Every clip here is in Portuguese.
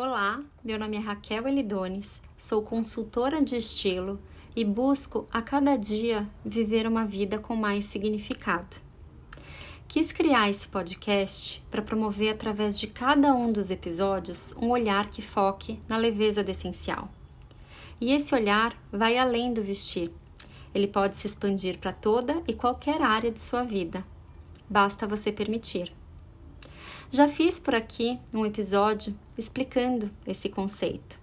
Olá, meu nome é Raquel Elidones, sou consultora de estilo e busco a cada dia viver uma vida com mais significado. Quis criar esse podcast para promover através de cada um dos episódios um olhar que foque na leveza do essencial. E esse olhar vai além do vestir. Ele pode se expandir para toda e qualquer área de sua vida. Basta você permitir. Já fiz por aqui um episódio explicando esse conceito,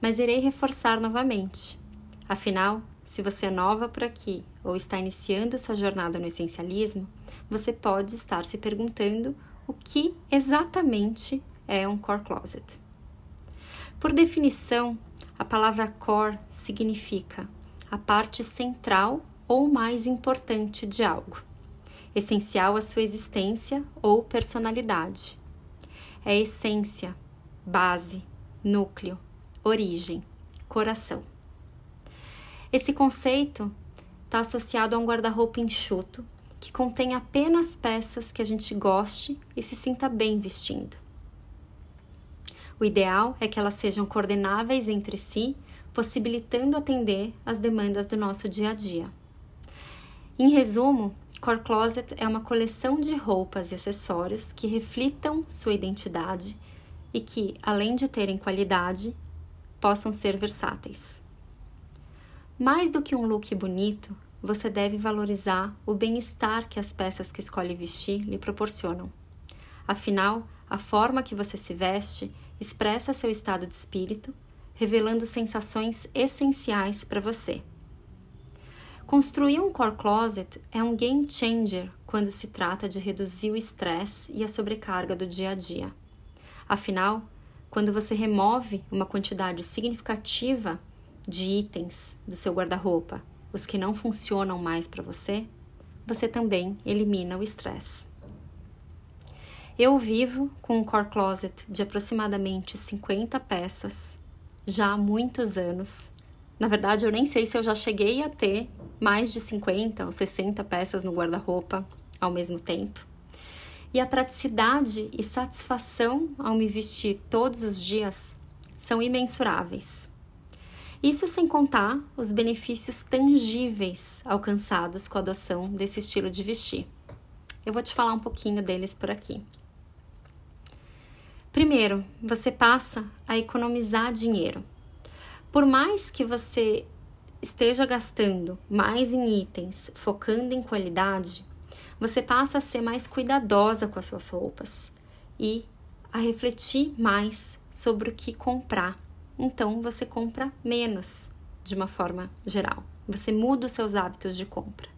mas irei reforçar novamente. Afinal, se você é nova por aqui ou está iniciando sua jornada no essencialismo, você pode estar se perguntando o que exatamente é um core closet. Por definição, a palavra core significa a parte central ou mais importante de algo essencial à sua existência ou personalidade. É essência, base, núcleo, origem, coração. Esse conceito está associado a um guarda-roupa enxuto que contém apenas peças que a gente goste e se sinta bem vestindo. O ideal é que elas sejam coordenáveis entre si, possibilitando atender às demandas do nosso dia a dia. Em resumo, Core Closet é uma coleção de roupas e acessórios que reflitam sua identidade e que, além de terem qualidade, possam ser versáteis. Mais do que um look bonito, você deve valorizar o bem-estar que as peças que escolhe vestir lhe proporcionam. Afinal, a forma que você se veste expressa seu estado de espírito, revelando sensações essenciais para você. Construir um core closet é um game changer quando se trata de reduzir o estresse e a sobrecarga do dia a dia. Afinal, quando você remove uma quantidade significativa de itens do seu guarda-roupa, os que não funcionam mais para você, você também elimina o estresse. Eu vivo com um core closet de aproximadamente 50 peças já há muitos anos. Na verdade, eu nem sei se eu já cheguei a ter mais de 50 ou 60 peças no guarda-roupa ao mesmo tempo. E a praticidade e satisfação ao me vestir todos os dias são imensuráveis. Isso sem contar os benefícios tangíveis alcançados com a adoção desse estilo de vestir. Eu vou te falar um pouquinho deles por aqui. Primeiro, você passa a economizar dinheiro. Por mais que você esteja gastando mais em itens, focando em qualidade, você passa a ser mais cuidadosa com as suas roupas e a refletir mais sobre o que comprar. Então você compra menos de uma forma geral. Você muda os seus hábitos de compra.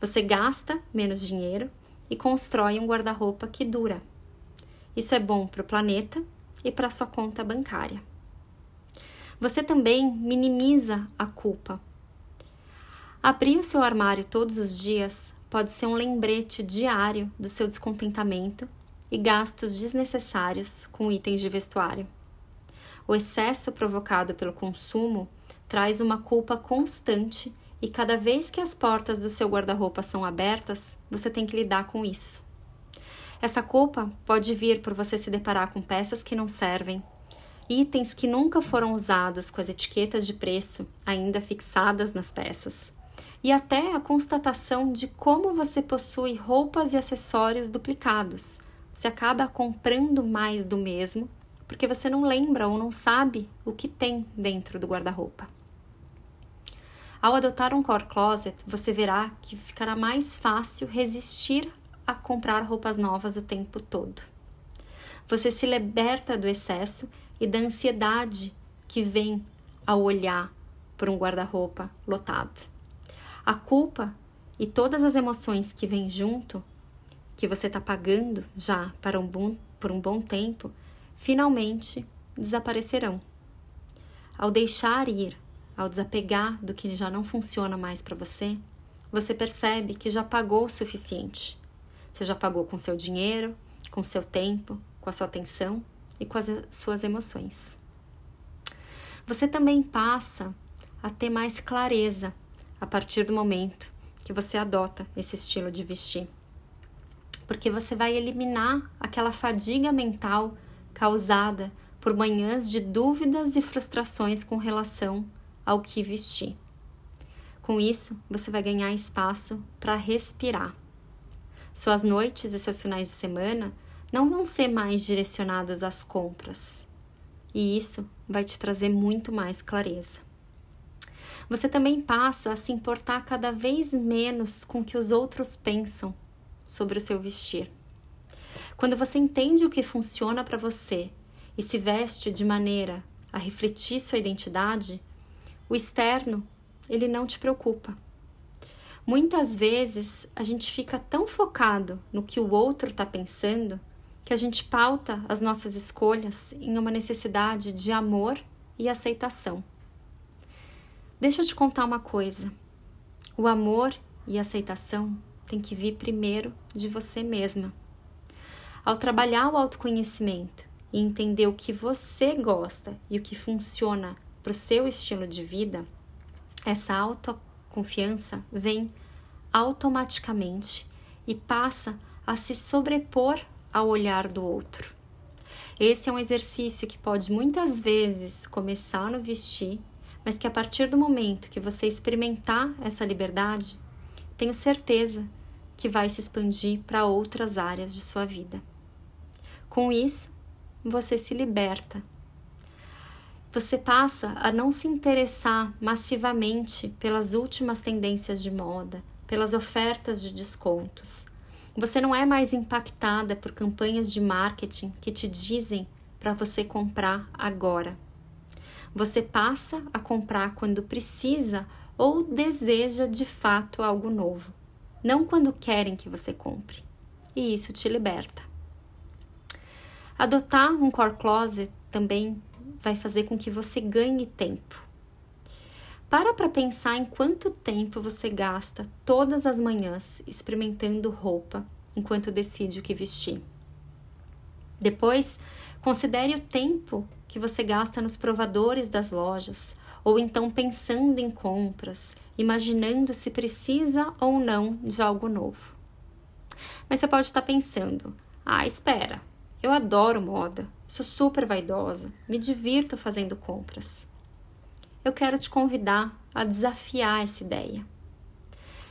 Você gasta menos dinheiro e constrói um guarda-roupa que dura. Isso é bom para o planeta e para sua conta bancária. Você também minimiza a culpa. Abrir o seu armário todos os dias pode ser um lembrete diário do seu descontentamento e gastos desnecessários com itens de vestuário. O excesso provocado pelo consumo traz uma culpa constante e cada vez que as portas do seu guarda-roupa são abertas, você tem que lidar com isso. Essa culpa pode vir por você se deparar com peças que não servem, itens que nunca foram usados com as etiquetas de preço ainda fixadas nas peças, e até a constatação de como você possui roupas e acessórios duplicados. Você acaba comprando mais do mesmo porque você não lembra ou não sabe o que tem dentro do guarda-roupa. Ao adotar um core closet, você verá que ficará mais fácil resistir a comprar roupas novas o tempo todo. Você se liberta do excesso e da ansiedade que vem ao olhar por um guarda-roupa lotado. A culpa e todas as emoções que vêm junto, que você está pagando já para um bom, por um bom tempo, finalmente desaparecerão. Ao deixar ir, ao desapegar do que já não funciona mais para você, você percebe que já pagou o suficiente. Você já pagou com seu dinheiro, com seu tempo, com a sua atenção e com as suas emoções. Você também passa a ter mais clareza a partir do momento que você adota esse estilo de vestir. Porque você vai eliminar aquela fadiga mental causada por manhãs de dúvidas e frustrações com relação ao que vestir. Com isso, você vai ganhar espaço para respirar. Suas noites e seus finais de semana não vão ser mais direcionados às compras. E isso vai te trazer muito mais clareza. Você também passa a se importar cada vez menos com o que os outros pensam sobre o seu vestir. Quando você entende o que funciona para você e se veste de maneira a refletir sua identidade, o externo ele não te preocupa. Muitas vezes a gente fica tão focado no que o outro está pensando que a gente pauta as nossas escolhas em uma necessidade de amor e aceitação. Deixa eu te contar uma coisa: o amor e a aceitação tem que vir primeiro de você mesma. Ao trabalhar o autoconhecimento e entender o que você gosta e o que funciona para o seu estilo de vida, essa autoconfiança vem automaticamente e passa a se sobrepor ao olhar do outro. Esse é um exercício que pode muitas vezes começar no vestir, mas que a partir do momento que você experimentar essa liberdade, tenho certeza que vai se expandir para outras áreas de sua vida. Com isso, você se liberta. Você passa a não se interessar massivamente pelas últimas tendências de moda, pelas ofertas de descontos, você não é mais impactada por campanhas de marketing que te dizem para você comprar agora. Você passa a comprar quando precisa ou deseja de fato algo novo, não quando querem que você compre. E isso te liberta. Adotar um core closet também vai fazer com que você ganhe tempo. Para para pensar em quanto tempo você gasta todas as manhãs experimentando roupa enquanto decide o que vestir. Depois, considere o tempo que você gasta nos provadores das lojas, ou então pensando em compras, imaginando se precisa ou não de algo novo. Mas você pode estar pensando: ah, espera, eu adoro moda, sou super vaidosa, me divirto fazendo compras eu quero te convidar a desafiar essa ideia.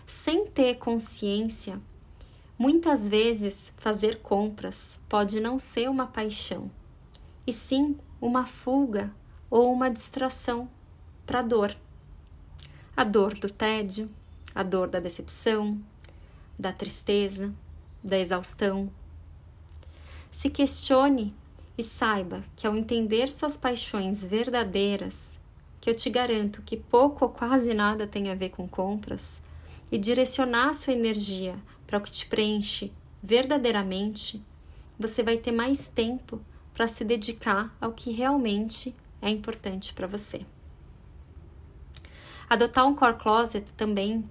Sem ter consciência, muitas vezes fazer compras pode não ser uma paixão, e sim uma fuga ou uma distração para a dor. A dor do tédio, a dor da decepção, da tristeza, da exaustão. Se questione e saiba que ao entender suas paixões verdadeiras, que eu te garanto que pouco ou quase nada tem a ver com compras, e direcionar sua energia para o que te preenche verdadeiramente, você vai ter mais tempo para se dedicar ao que realmente é importante para você. Adotar um core closet também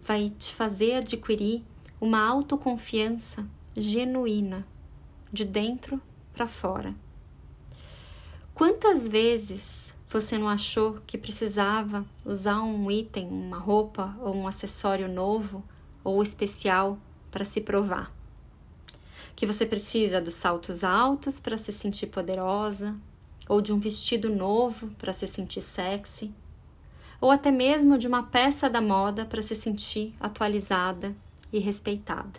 vai te fazer adquirir uma autoconfiança genuína, de dentro para fora. Quantas vezes você não achou que precisava usar um item, uma roupa ou um acessório novo ou especial para se provar? Que você precisa dos saltos altos para se sentir poderosa, ou de um vestido novo para se sentir sexy, ou até mesmo de uma peça da moda para se sentir atualizada e respeitada.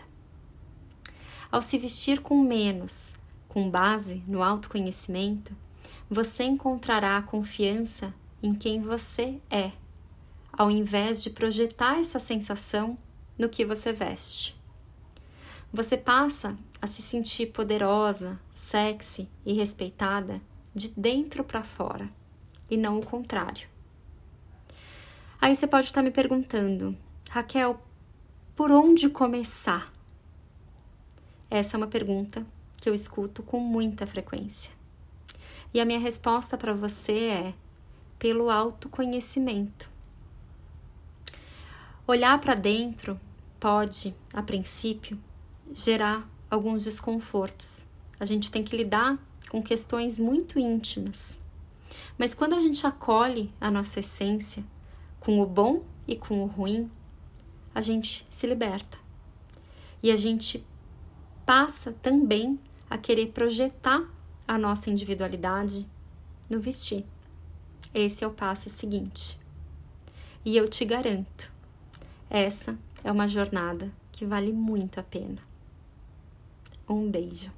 Ao se vestir com menos, com base no autoconhecimento, você encontrará a confiança em quem você é, ao invés de projetar essa sensação no que você veste. Você passa a se sentir poderosa, sexy e respeitada de dentro para fora e não o contrário. Aí você pode estar me perguntando, Raquel, por onde começar? Essa é uma pergunta que eu escuto com muita frequência. E a minha resposta para você é pelo autoconhecimento. Olhar para dentro pode, a princípio, gerar alguns desconfortos. A gente tem que lidar com questões muito íntimas. Mas quando a gente acolhe a nossa essência, com o bom e com o ruim, a gente se liberta. E a gente passa também a querer projetar a nossa individualidade no vestir. Esse é o passo seguinte. E eu te garanto, essa é uma jornada que vale muito a pena. Um beijo.